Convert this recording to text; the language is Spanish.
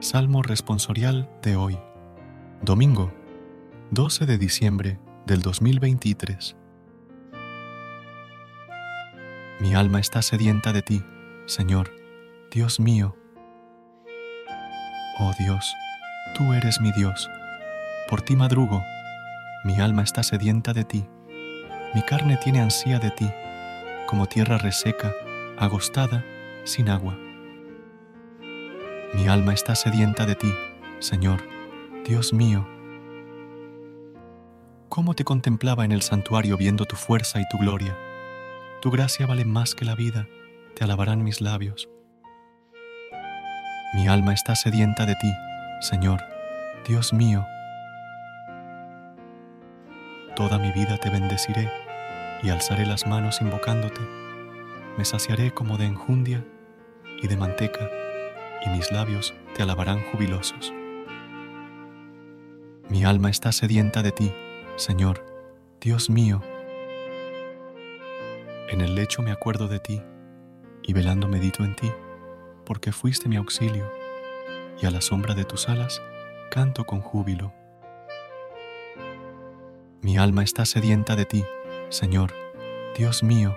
Salmo responsorial de hoy, domingo, 12 de diciembre del 2023. Mi alma está sedienta de ti, Señor, Dios mío. Oh Dios, tú eres mi Dios, por ti madrugo, mi alma está sedienta de ti, mi carne tiene ansía de ti, como tierra reseca, agostada, sin agua. Mi alma está sedienta de ti, Señor, Dios mío. ¿Cómo te contemplaba en el santuario viendo tu fuerza y tu gloria? Tu gracia vale más que la vida, te alabarán mis labios. Mi alma está sedienta de ti, Señor, Dios mío. Toda mi vida te bendeciré y alzaré las manos invocándote. Me saciaré como de enjundia y de manteca y mis labios te alabarán jubilosos. Mi alma está sedienta de ti, Señor, Dios mío. En el lecho me acuerdo de ti, y velando medito en ti, porque fuiste mi auxilio, y a la sombra de tus alas canto con júbilo. Mi alma está sedienta de ti, Señor, Dios mío.